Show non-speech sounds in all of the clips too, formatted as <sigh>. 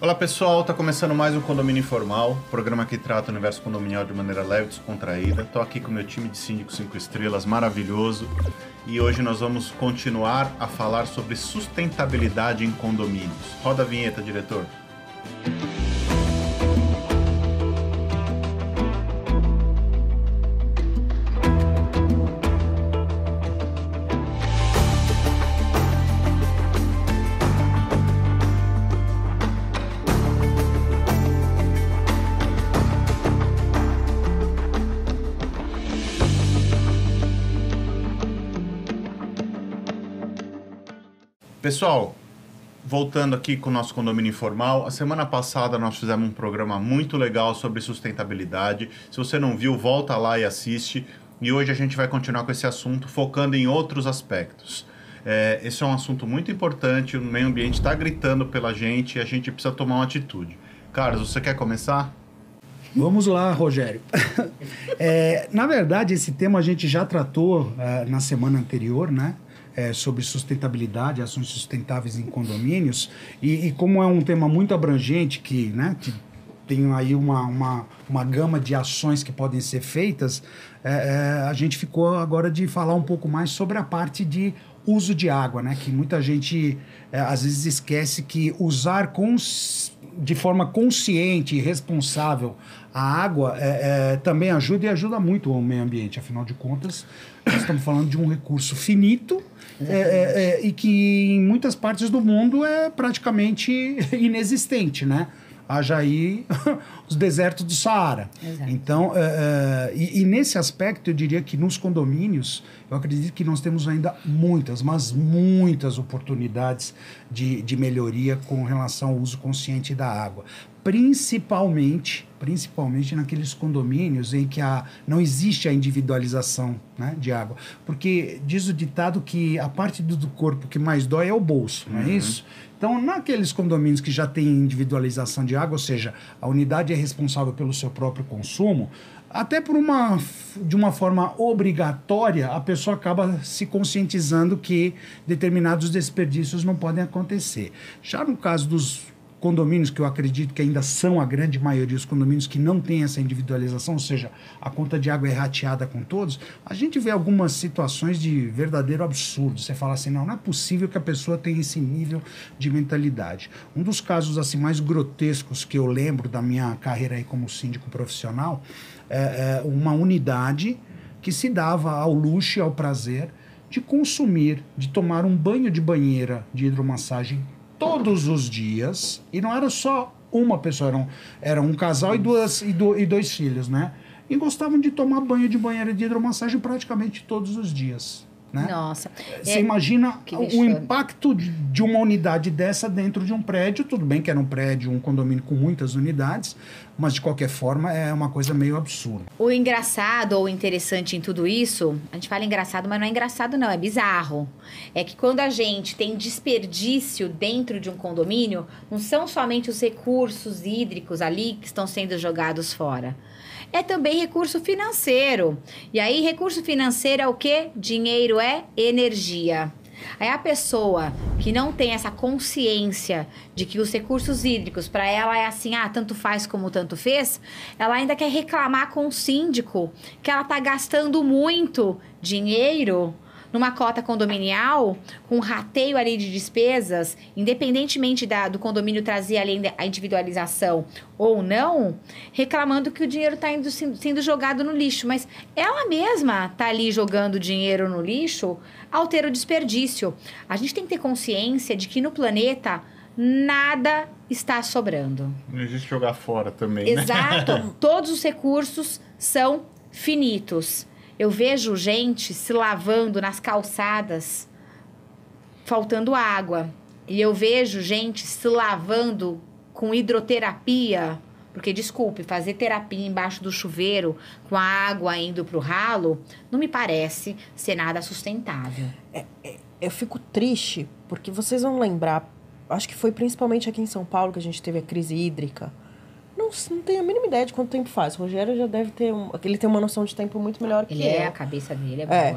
Olá pessoal, está começando mais um Condomínio Informal, programa que trata o universo condominial de maneira leve e descontraída. Estou aqui com o meu time de síndicos 5 estrelas maravilhoso e hoje nós vamos continuar a falar sobre sustentabilidade em condomínios. Roda a vinheta, diretor. Pessoal, voltando aqui com o nosso condomínio informal, a semana passada nós fizemos um programa muito legal sobre sustentabilidade. Se você não viu, volta lá e assiste. E hoje a gente vai continuar com esse assunto, focando em outros aspectos. É, esse é um assunto muito importante, o meio ambiente está gritando pela gente e a gente precisa tomar uma atitude. Carlos, você quer começar? Vamos lá, Rogério. <laughs> é, na verdade, esse tema a gente já tratou uh, na semana anterior, né? É, sobre sustentabilidade, ações sustentáveis em condomínios, e, e, como é um tema muito abrangente, que, né, que tem aí uma, uma, uma gama de ações que podem ser feitas, é, é, a gente ficou agora de falar um pouco mais sobre a parte de uso de água, né? Que muita gente é, às vezes esquece que usar cons de forma consciente e responsável a água é, é, também ajuda e ajuda muito o meio ambiente. Afinal de contas, nós estamos falando de um recurso finito é, é, é, e que em muitas partes do mundo é praticamente <laughs> inexistente, né? Haja aí <laughs> os desertos do Saara. Exato. Então, é, é, e, e, nesse aspecto, eu diria que nos condomínios, eu acredito que nós temos ainda muitas, mas muitas oportunidades de, de melhoria com relação ao uso consciente da água principalmente, principalmente naqueles condomínios em que a, não existe a individualização né, de água. Porque diz o ditado que a parte do, corpo que mais dói é o bolso, não é uhum. isso? Então, naqueles condomínios que já têm individualização de água, ou seja, a unidade é responsável pelo seu próprio consumo, até por uma de uma forma obrigatória, a pessoa acaba se conscientizando que determinados desperdícios não podem acontecer. Já no caso dos condomínios que eu acredito que ainda são a grande maioria os condomínios que não têm essa individualização, ou seja, a conta de água é rateada com todos, a gente vê algumas situações de verdadeiro absurdo. Você fala assim, não, não é possível que a pessoa tenha esse nível de mentalidade. Um dos casos assim mais grotescos que eu lembro da minha carreira aí como síndico profissional é, é uma unidade que se dava ao luxo e ao prazer de consumir, de tomar um banho de banheira de hidromassagem todos os dias, e não era só uma pessoa, eram, era um casal e, duas, e, do, e dois filhos, né? E gostavam de tomar banho de banheira de hidromassagem praticamente todos os dias. Né? Nossa. Você é, imagina o impacto de uma unidade dessa dentro de um prédio. Tudo bem que era um prédio, um condomínio com muitas unidades, mas de qualquer forma é uma coisa meio absurda. O engraçado ou interessante em tudo isso, a gente fala engraçado, mas não é engraçado, não, é bizarro. É que quando a gente tem desperdício dentro de um condomínio, não são somente os recursos hídricos ali que estão sendo jogados fora é também recurso financeiro. E aí, recurso financeiro é o que? Dinheiro é energia. Aí a pessoa que não tem essa consciência de que os recursos hídricos para ela é assim, ah, tanto faz como tanto fez, ela ainda quer reclamar com o síndico que ela está gastando muito dinheiro numa cota condominial, com um rateio ali de despesas, independentemente da, do condomínio trazer além a individualização ou não, reclamando que o dinheiro está sendo jogado no lixo. Mas ela mesma está ali jogando dinheiro no lixo ao ter o desperdício. A gente tem que ter consciência de que no planeta nada está sobrando. Não existe jogar fora também. Né? Exato. Né? <laughs> Todos os recursos são finitos. Eu vejo gente se lavando nas calçadas, faltando água. E eu vejo gente se lavando com hidroterapia. Porque, desculpe, fazer terapia embaixo do chuveiro com a água indo para o ralo não me parece ser nada sustentável. É, é, eu fico triste, porque vocês vão lembrar, acho que foi principalmente aqui em São Paulo que a gente teve a crise hídrica não, não tenho a mínima ideia de quanto tempo faz. O Rogério já deve ter. Um, ele tem uma noção de tempo muito melhor que ele é, a cabeça dele é boa. É.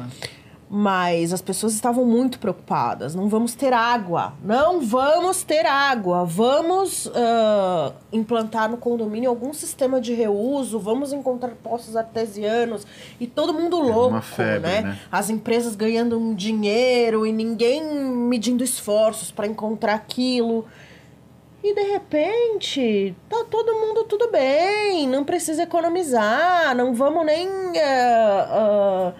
Mas as pessoas estavam muito preocupadas. Não vamos ter água. Não vamos ter água. Vamos ah, implantar no condomínio algum sistema de reuso. Vamos encontrar poços artesianos. E todo mundo uma louco, febre, né? né? As empresas ganhando um dinheiro e ninguém medindo esforços para encontrar aquilo. E de repente, tá todo mundo tudo bem, não precisa economizar, não vamos nem ah, ah,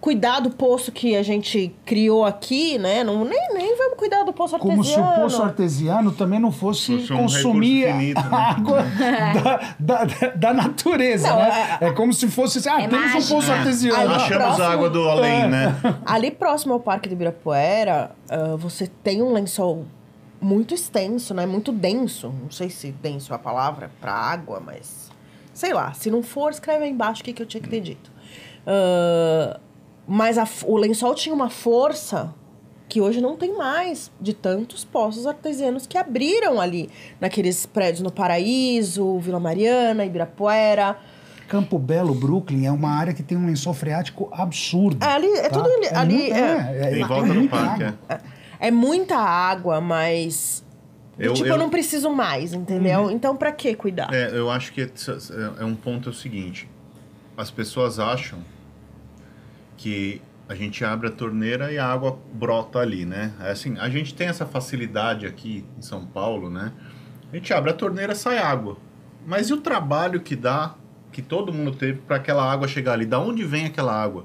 cuidar do poço que a gente criou aqui, né? Não, nem, nem vamos cuidar do poço artesiano. Como se o poço artesiano também não fosse Fosse um consumir finito, né? a água <laughs> da, da, da natureza, Não, né? É, como se fosse assim, ah, É temos mágico. um poço Aí, artesiano. ó, Achamos próximo- água do além, né? <laughs> Ali próximo ao Parque de Ibirapuera, ah, você tem um lençol muito extenso, né? Muito denso. Não sei se denso é a palavra para água, mas sei lá. Se não for, escreve aí embaixo o que, que eu tinha que ter dito. Ah, mas a o lençol tinha uma força que hoje não tem mais de tantos poços artesianos que abriram ali naqueles prédios no Paraíso, Vila Mariana, Ibirapuera. Campo Belo, Brooklyn, é uma área que tem um lençol freático absurdo. É, ali- é tá? tudo ali- ali, muito- é- Em volta do muita parque, é. É muita água, mas. Eu- tipo, eu... eu- não preciso mais, entendeu? Então, pra que cuidar? É, eu acho que é, é um ponto é o seguinte: as pessoas acham que a gente abre a torneira e a água brota ali, né? É assim, a gente tem essa facilidade aqui em São Paulo, né? A gente abre a torneira sai água. Mas e o trabalho que dá, que todo mundo teve para aquela água chegar ali? Da onde vem aquela água?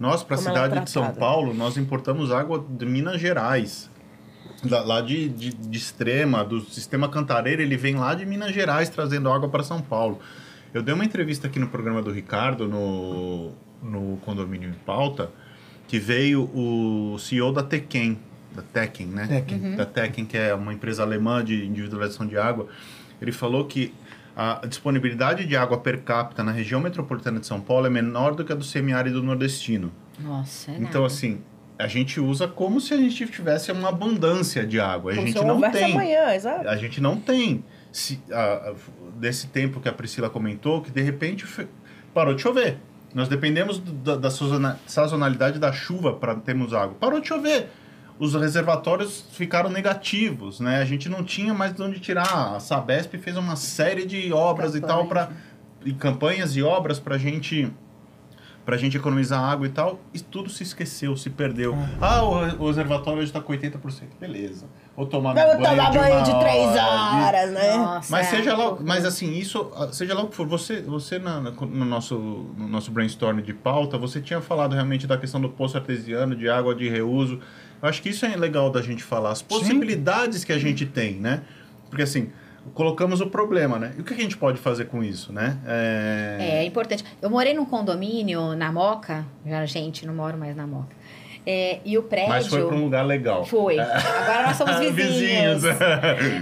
Nós, para a é cidade de São. Paulo, nós importamos água de Minas Gerais. Da- lá de, de, de Extrema, do sistema Cantareira, ele vem lá de Minas Gerais trazendo água para São Paulo. Eu dei uma entrevista aqui no programa do Ricardo, no, no Condomínio em Pauta, que veio o CEO da Tequen, da Tequen, né? Tequen. Da Tequen, que é uma empresa alemã de individualização de água. Ele falou que a disponibilidade de água per capita na região metropolitana de São Paulo é menor do que a do semiárido nordestino. Nossa, é Então, nada. assim, a gente usa como se a gente tivesse uma abundância de água. A Como gente se não tem. amanhã, exato. A gente não tem. Se, a- a- desse tempo que a Priscila comentou, que de repente parou de chover. Nós dependemos da, da sazona- sazonalidade da chuva para termos água. Parou de chover. Os reservatórios ficaram negativos, né? A gente não tinha mais de onde tirar. A Sabesp fez uma série de obras e tal para e campanhas e obras para gente pra gente economizar água e tal, e tudo se esqueceu, se perdeu. Ah, o, o reservatório hoje tá com 80%. Beleza. Vou tomar meu Vamos tomar banho uma de três hora, horas, né? Nossa, mas é. seja lá, mas assim, isso, ah, seja lá o que for, você, você na- no, nosso, no nosso brainstorm de pauta, você tinha falado realmente da questão do poço artesiano, de água de reuso. Eu acho que isso é legal da gente falar, as possibilidades que a gente tem, né? Porque assim, colocamos o problema, né? E o que a gente pode fazer com isso, né? É... É importante. Eu morei num condomínio na Moca, já, gente, não moro mais na Moca. É, e o prédio. Mas foi para um lugar legal. Foi. Agora nós somos <laughs> vizinhos.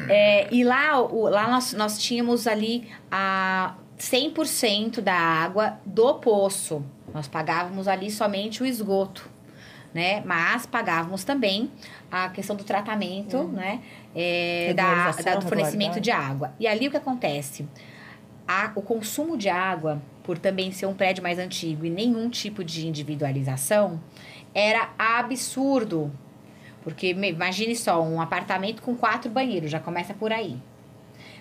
É, e lá, o- lá nós, nós tínhamos ali a 100% da água do poço. Nós pagávamos ali somente o esgoto, né? Mas pagávamos também a questão do tratamento, né? É, da, da- do fornecimento de água. E ali o que acontece? A- o consumo de água, por também ser um prédio mais antigo e nenhum tipo de individualização, era absurdo. Porque imagine só, um apartamento com quatro banheiros, já começa por aí.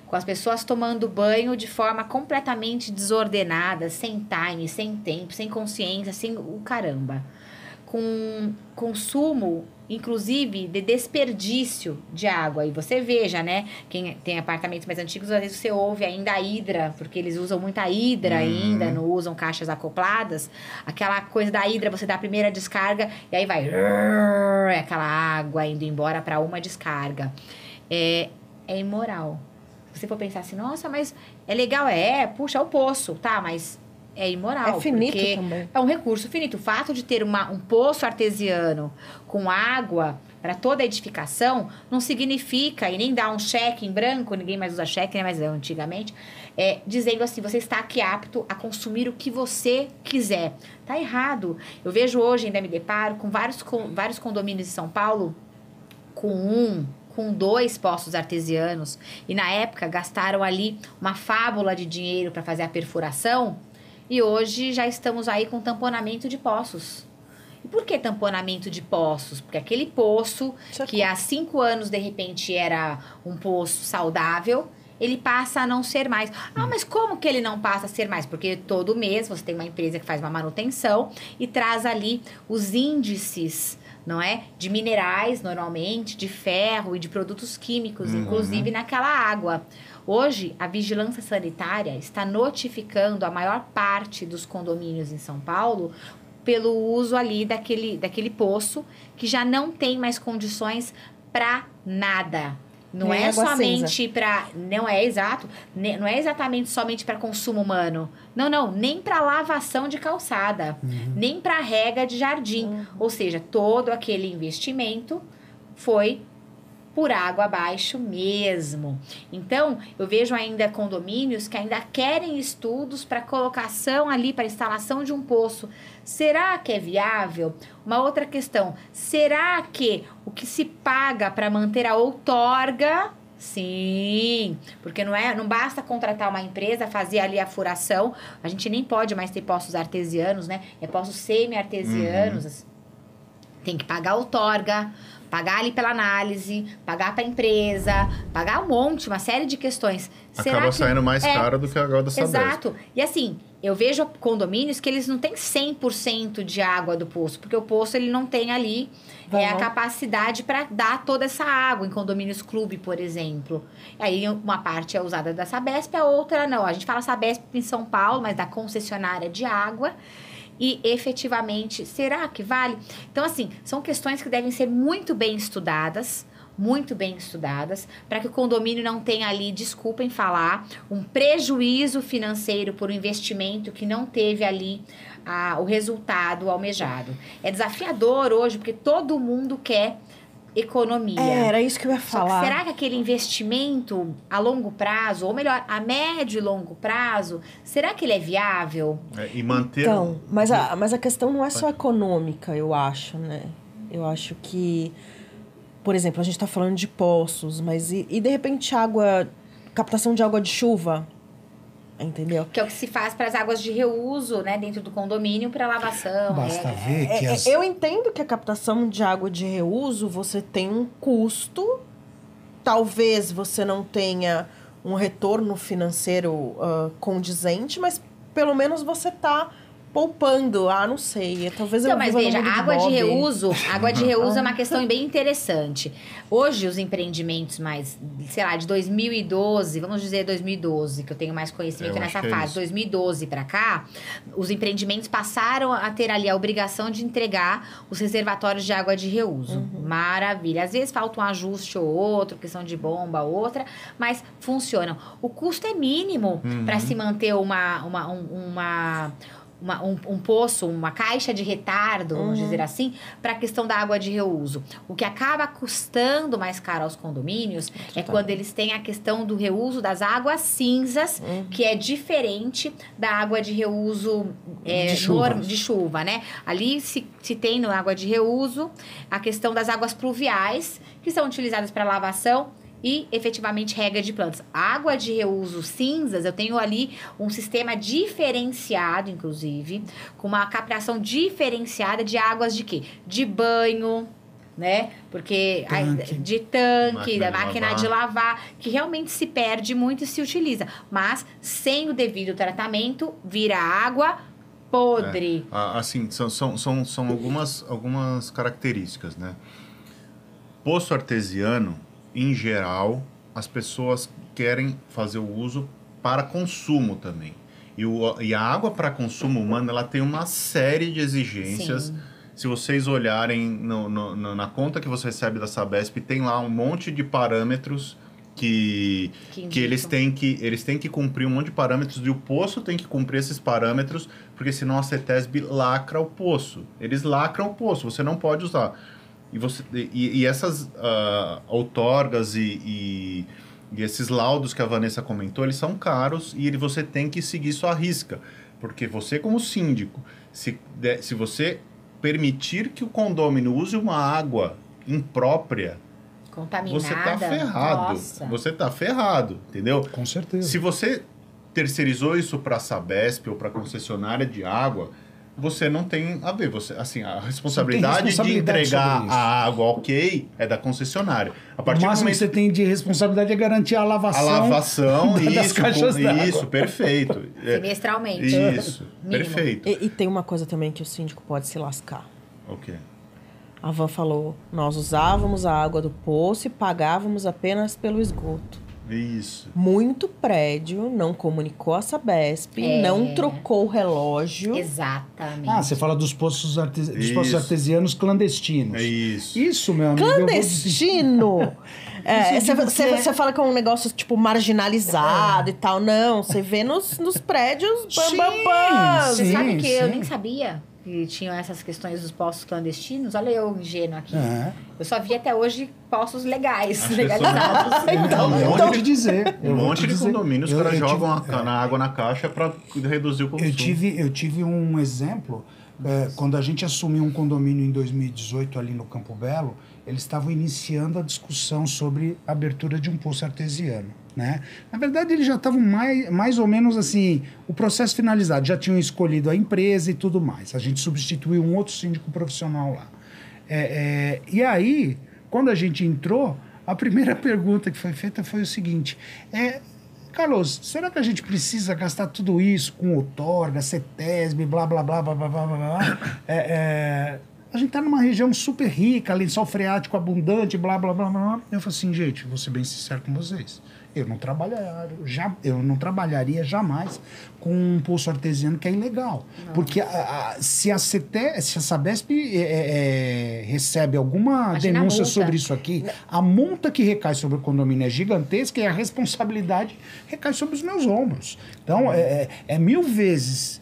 Com as pessoas tomando banho de forma completamente desordenada, sem time, sem tempo, sem consciência, sem o caramba. Com consumo, inclusive, de desperdício de água. E você veja, né? Quem tem apartamentos mais antigos, às vezes você ouve ainda a hidra, porque eles usam muita hidra ainda, não usam caixas acopladas. Aquela coisa da hidra, você dá a primeira descarga e aí vai é aquela água indo embora para uma descarga. É, é imoral. Se você for pensar assim, nossa, mas é legal, é, puxa, é o poço, tá, mas é imoral. É finito porque também. É um recurso finito. O fato de ter uma, um poço artesiano com água para toda a edificação não significa, e nem dá um cheque em branco, ninguém mais usa cheque, né, mas antigamente, é, dizendo assim, você está aqui apto a consumir o que você quiser. Tá errado. Eu vejo hoje, ainda me deparo, com vários, com vários condomínios de São Paulo com um, com dois poços artesianos e na época gastaram ali uma fábula de dinheiro para fazer a perfuração e hoje já estamos aí com tamponamento de poços. E por que tamponamento de poços? Porque aquele poço que há cinco anos, de repente, era um poço saudável, ele passa a não ser mais. Ah, mas como que ele não passa a ser mais? Porque todo mês você tem uma empresa que faz uma manutenção e traz ali os índices, não é? De minerais, normalmente, de ferro e de produtos químicos, Uhum. inclusive naquela água. Hoje, a vigilância sanitária está notificando a maior parte dos condomínios em São Paulo pelo uso ali daquele, daquele poço que já não tem mais condições para nada. Não Nem é água somente para, não é exato, não é exatamente somente para consumo humano. Não, não, nem para lavação de calçada, nem para rega de jardim. Ou seja, todo aquele investimento foi por água abaixo mesmo. Então, eu vejo ainda condomínios que ainda querem estudos para colocação ali, para instalação de um poço. Será que é viável? Uma outra questão, será que o que se paga para manter a outorga Sim, porque não é, não basta contratar uma empresa, fazer ali a furação. A gente nem pode mais ter poços artesianos, né? É poços semi-artesianos. Tem que pagar a outorga, pagar ali pela análise, pagar para a empresa, pagar um monte, uma série de questões. Será Acaba que- saindo mais é, caro do que a água da Sabesp. Exato. E assim, eu vejo condomínios que eles não têm 100% de água do poço, porque o poço ele não tem ali é, a não. capacidade para dar toda essa água em condomínios clube, por exemplo. Aí uma parte é usada da Sabesp, a outra não. A gente fala Sabesp em São Paulo, mas da concessionária de água. E efetivamente, será que vale? Então, assim, são questões que devem ser muito bem estudadas, muito bem estudadas, para que o condomínio não tenha ali, desculpem falar, um prejuízo financeiro por um investimento que não teve ali ah, o resultado almejado. É desafiador hoje, porque todo mundo quer economia. É, era isso que eu ia Só que falar. será que aquele investimento a longo prazo, ou melhor, a médio e longo prazo, será que ele é viável? É, e manter. Então, mas a, mas a questão não é só econômica, eu acho, né? Eu acho que, por exemplo, a gente está falando de poços, mas e, e de repente água, captação de água de chuva, entendeu? Que é o que se faz para as águas de reuso, né, dentro do condomínio para lavação. Basta é- ver que É, as... é, Eu entendo que a captação de água de reuso você tem um custo, talvez você não tenha um retorno financeiro ah, condizente, mas pelo menos você tá poupando. Ah, não sei. Talvez eu Então, mas viva no veja, de água de Bob. reuso, água de reuso é uma <laughs> questão bem interessante. Hoje, os empreendimentos mais, sei lá, de 2012, vamos dizer 2012, que eu tenho mais conhecimento Eu nessa é fase, isso. 2012 para cá, os empreendimentos passaram a ter ali a obrigação de entregar os reservatórios de água de reuso. Maravilha. Às vezes falta um ajuste ou outro, questão de bomba ou outra, mas funcionam. O custo é mínimo para se manter uma, uma, um- uma uma- um, um poço, uma caixa de retardo, vamos dizer assim, para a questão da água de reuso. O que acaba custando mais caro aos condomínios é quando eles têm a questão do reuso das águas cinzas, que é diferente da água de reuso é, De chuva. norm- de chuva, né? Ali se, se tem na água de reuso a questão das águas pluviais, que são utilizadas para lavação e efetivamente rega de plantas. Água de reuso cinzas, eu tenho ali um sistema diferenciado, inclusive, com uma captação diferenciada de águas de quê? De banho, né? Porque a- Tanque. de tanque, Máquina da de máquina lavar. de lavar, que realmente se perde muito e se utiliza. Mas sem o devido tratamento, vira água podre. Ah, Assim, são, são, são, são algumas, algumas características, né? Poço artesiano, em geral, as pessoas querem fazer o uso para consumo também. E, o, e a água para consumo humano, ela tem uma série de exigências. Sim. Se vocês olharem no- no- na conta que você recebe da Sabesp, tem lá um monte de parâmetros que, Que que eles têm que eles têm que cumprir um monte de parâmetros e o poço tem que cumprir esses parâmetros porque senão a CETESB lacra o poço eles lacram o poço você não pode usar e você e, e essas ah, outorgas e, e, e esses laudos que a Vanessa comentou eles são caros e ele- você tem que seguir sua risca porque você como síndico se de- se você permitir que o condômino use uma água imprópria Contaminada. você tá ferrado. Nossa. Você tá ferrado, entendeu? Com certeza. Se você terceirizou isso para a Sabesp ou para concessionária de água, você não tem a ver. Você, assim, a responsabilidade, responsabilidade de entregar a água ok é da concessionária. A O partir do máximo momento que você tem de responsabilidade é garantir a a lavação, lavação, <laughs> das isso, caixas com- isso, perfeito. <laughs> É, Semestralmente. isso, <laughs> perfeito. E, e tem uma coisa também que o síndico pode se lascar. Ok. A Van falou, nós usávamos a água do poço e pagávamos apenas pelo esgoto. Isso. Muito prédio não comunicou a Sabesp, É. não trocou o relógio. Exatamente. Ah, você fala dos poços, artes... dos poços Isso. artesianos clandestinos. É isso. Isso, meu amigo. eu Clandestino! <laughs> É, eu você digo que é- fala que é um negócio, tipo, marginalizado e tal. Não, você vê nos, nos prédios, bam, Sim, bam, bam. Você sim, sabe que eu sim. nem sabia que tinham essas questões dos postos clandestinos? Olha eu ingênuo aqui. É. Eu só vi até hoje postos legais, As legalizados. <laughs> Então, Um eu monte de- dizer. Um monte te de dizer. condomínios, caras eu tive- jogam a, é. na água na caixa para reduzir o consumo. Eu tive, eu tive um exemplo, é, quando a gente assumiu um condomínio em 2018 ali no Campo Belo, eles estavam iniciando a discussão sobre a abertura de um poço artesiano. Né? Na verdade, eles já estavam mais, mais ou menos assim, o processo finalizado, já tinham escolhido a empresa e tudo mais. A gente substituiu um outro síndico profissional lá. É, é, e aí, quando a gente entrou, a primeira <laughs> pergunta que foi feita foi o seguinte: é, Carlos, será que a gente precisa gastar tudo isso com outorga, CETESB, blá, blá, blá, blá, blá, blá, blá? É, é, a gente está numa região super rica, lençol freático abundante, blá, blá, blá, blá. Eu falo assim, gente, vou ser bem sincero com vocês. Eu não, trabalhar, já, eu não trabalharia jamais com um poço artesiano que é ilegal. Porque a- a- se, a CETE, se a Sabesp é, é, recebe alguma Imagina denúncia sobre isso aqui, a multa que recai sobre o condomínio é gigantesca e a responsabilidade recai sobre os meus ombros. Então, é, é- é mil vezes.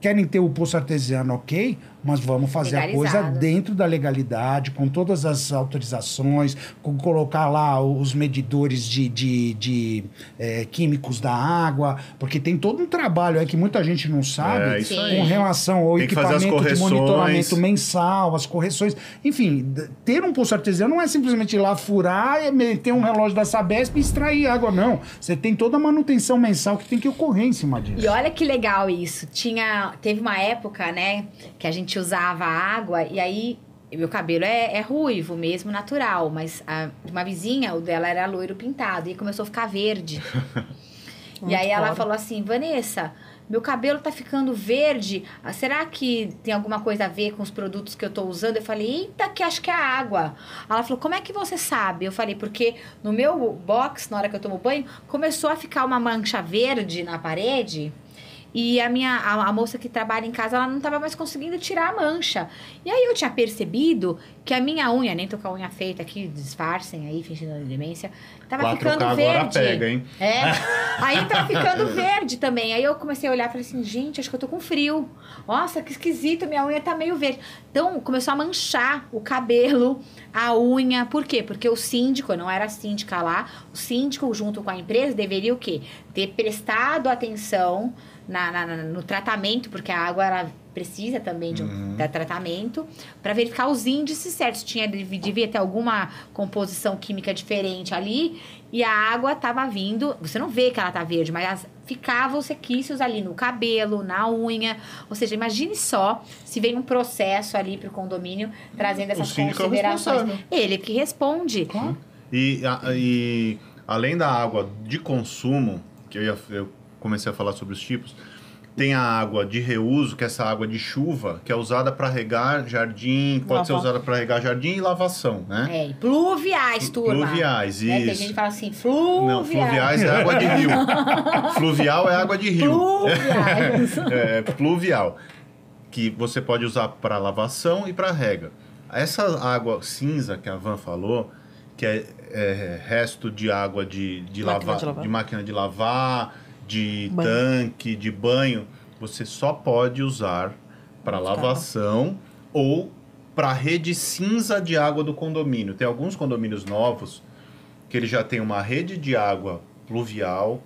Querem ter o poço artesiano, ok, mas vamos fazer a coisa Legalizado. dentro da legalidade, com todas as autorizações, com colocar lá os medidores de, de, de, eh, químicos da água, porque tem todo um trabalho aí que muita gente não sabe É, com relação ao Tem equipamento de monitoramento mensal, as correções. Enfim, ter um poço artesiano não é simplesmente ir lá furar, e meter um relógio da Sabesp e extrair água, não. Você tem toda a manutenção mensal que tem que ocorrer em cima disso. E olha que legal isso. Tinha, teve uma época, né, que a gente usava água e aí meu cabelo é, é ruivo mesmo, natural, mas a, uma vizinha, o dela era loiro pintado e começou a ficar verde. <laughs> e aí ela claro. falou assim, Vanessa, meu cabelo tá ficando verde. Ah, Será que tem alguma coisa a ver com os produtos que eu tô usando? Eu falei, eita, que acho que é a água. Ela falou, como é que você sabe? Eu falei, porque no meu box, na hora que eu tomo banho, começou a ficar uma mancha verde na parede. E a minha a, a moça que trabalha em casa, ela não estava mais conseguindo tirar a mancha. E aí eu tinha percebido que a minha unha, nem tô com a unha feita aqui, disfarcem aí, fingindo demência, tava 4K ficando agora verde. pega, hein? É. <laughs> Aí tá ficando verde também. Aí eu comecei a olhar e falei assim, gente, acho que eu tô com frio. Nossa, que esquisito, minha unha tá meio verde. Então começou a manchar o cabelo, a unha. Por quê? Porque o síndico, eu não era síndica lá, o síndico junto com a empresa deveria o quê? Ter prestado atenção na, na- no tratamento, porque a água ela precisa também de um da tratamento, para verificar os índices certos. Tinha, devia ter alguma composição química diferente ali, e a água tava vindo. Você não vê que ela tá verde, mas as- ficavam os requisitos ali no cabelo, na unha. Ou seja, imagine só se vem um processo ali pro condomínio trazendo essas é o considerações. responsável. Ele que responde. Claro. E, a- e além da água de consumo, que eu, ia- eu comecei a falar sobre os tipos, tem a água de reuso, que é essa água de chuva, que é usada para regar jardim, pode ser Lavar. usada para regar jardim e lavação, né? É, e pluviais, turma. Pluviais, Né? Tem isso. gente que fala assim, fluviais. Não, fluviais é água de rio. Fluvial é água de rio. Pluviais. <laughs> É, pluvial, que você pode usar para lavação e para rega. Essa água cinza que a Van falou, que é, é resto de água de, de, Máquina de lavar. de máquina de lavar, de Banho. tanque, de banho, você só pode usar para lavação ou para rede cinza de água do condomínio. Tem alguns condomínios novos que ele já tem uma rede de água pluvial.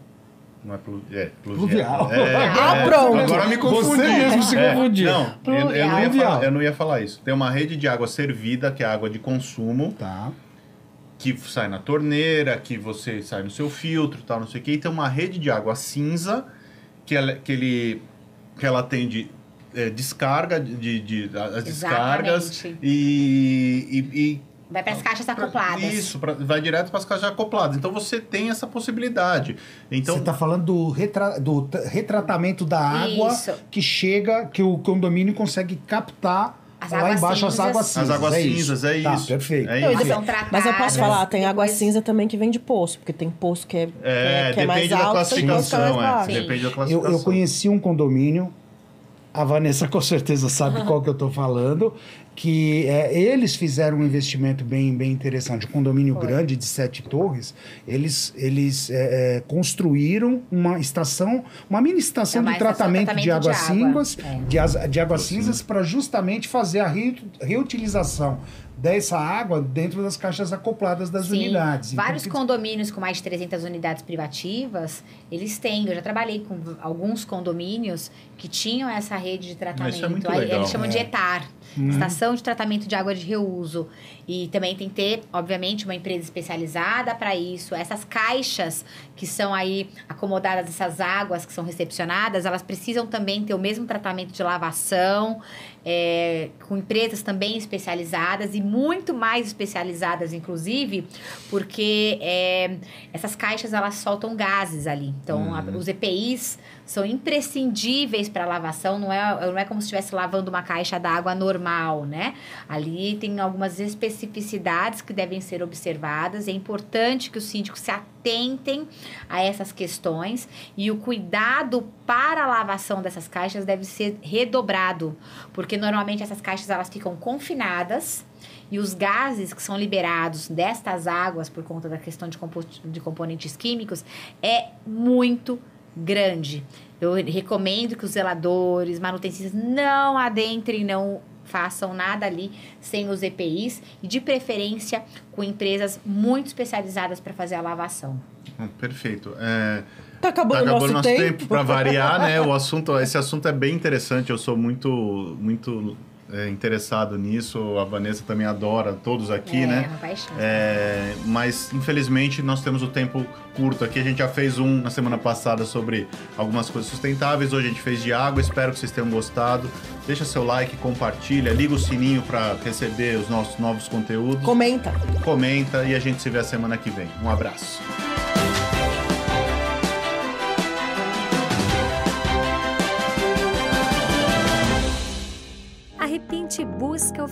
Não é, plu, é pluvial. Pluvial. É, <laughs> Ah, é, pronto. Agora me confundi. Você mesmo se É, confundiu. Não, eu, eu não falar, eu não ia falar isso. Tem uma rede de água servida, que é água de consumo, Tá. Que sai na torneira, que você sai no seu filtro, tal, não sei o quê. E tem uma rede de água cinza, que ela, que ele, que ela atende é, descarga de, de- as descargas e, e- e Vai para as caixas acopladas. isso, pra- vai direto para as caixas acopladas. Então você tem essa possibilidade. Então Você está falando do, retra- do retratamento da água Isso. que chega, que o condomínio consegue captar As lá águas embaixo as cinzas. águas As cinzas. águas é cinzas, é Tá, isso. perfeito. É isso. e São de- tratadas. Mas eu posso falar, tem água depois- cinza também que vem de poço, porque tem poço que é, que É, é, que é mais depende da alto, que é mais classificação, é. Depende da Eu, classificação. eu conheci um condomínio, a Vanessa com certeza sabe qual que eu estou falando, que é, eles fizeram um investimento bem, bem interessante. Um condomínio Foi. grande de sete torres, eles, eles é, é, construíram uma estação, uma mini estação É uma de tratamento, tratamento de águas de água. cinzas, É. de, de águas cinzas para justamente fazer a reu- reutilização dessa água dentro das caixas acopladas das Sim, unidades. Então, Vários que- condomínios com mais de 300 unidades privativas, eles têm. Eu já trabalhei com alguns condomínios que tinham essa rede de tratamento. Isso é muito Aí legal. Eles chamam de É. ETAR, Estação de Tratamento de Água de Reuso. E também tem que ter, obviamente, uma empresa especializada para isso. Essas caixas que são aí acomodadas, essas águas que são recepcionadas, elas precisam também ter o mesmo tratamento de lavação, é, com empresas também especializadas e muito mais especializadas, inclusive, porque é, essas caixas elas soltam gases ali. Então, a- os EPIs são imprescindíveis para lavação. Não é, não é como se estivesse lavando uma caixa d'água normal, né? Ali tem algumas especificidades que devem ser observadas. É importante que os síndicos se atentem a essas questões e o cuidado para a lavação dessas caixas deve ser redobrado, porque normalmente essas caixas elas ficam confinadas e os gases que são liberados destas águas por conta da questão de, compo de componentes químicos é muito grande. Eu recomendo que os zeladores, manutencistas não adentrem, não façam nada ali sem os EPIs e de preferência com empresas muito especializadas para fazer a lavação. Hum, Perfeito. É, Tá acabando tá o acabando nosso nosso tempo. tempo para variar, né? O assunto, esse assunto é bem interessante. Eu sou muito, muito é, interessado nisso. A Vanessa também adora todos aqui, é, né? uma paixão. É, mas infelizmente nós temos o tempo curto aqui. A gente já fez um na semana passada sobre algumas coisas sustentáveis. Hoje a gente fez de água. Espero que vocês tenham gostado. Deixa seu like, compartilha, liga o sininho para receber os nossos novos conteúdos. Comenta. Comenta e a gente se vê a semana que vem. Um abraço.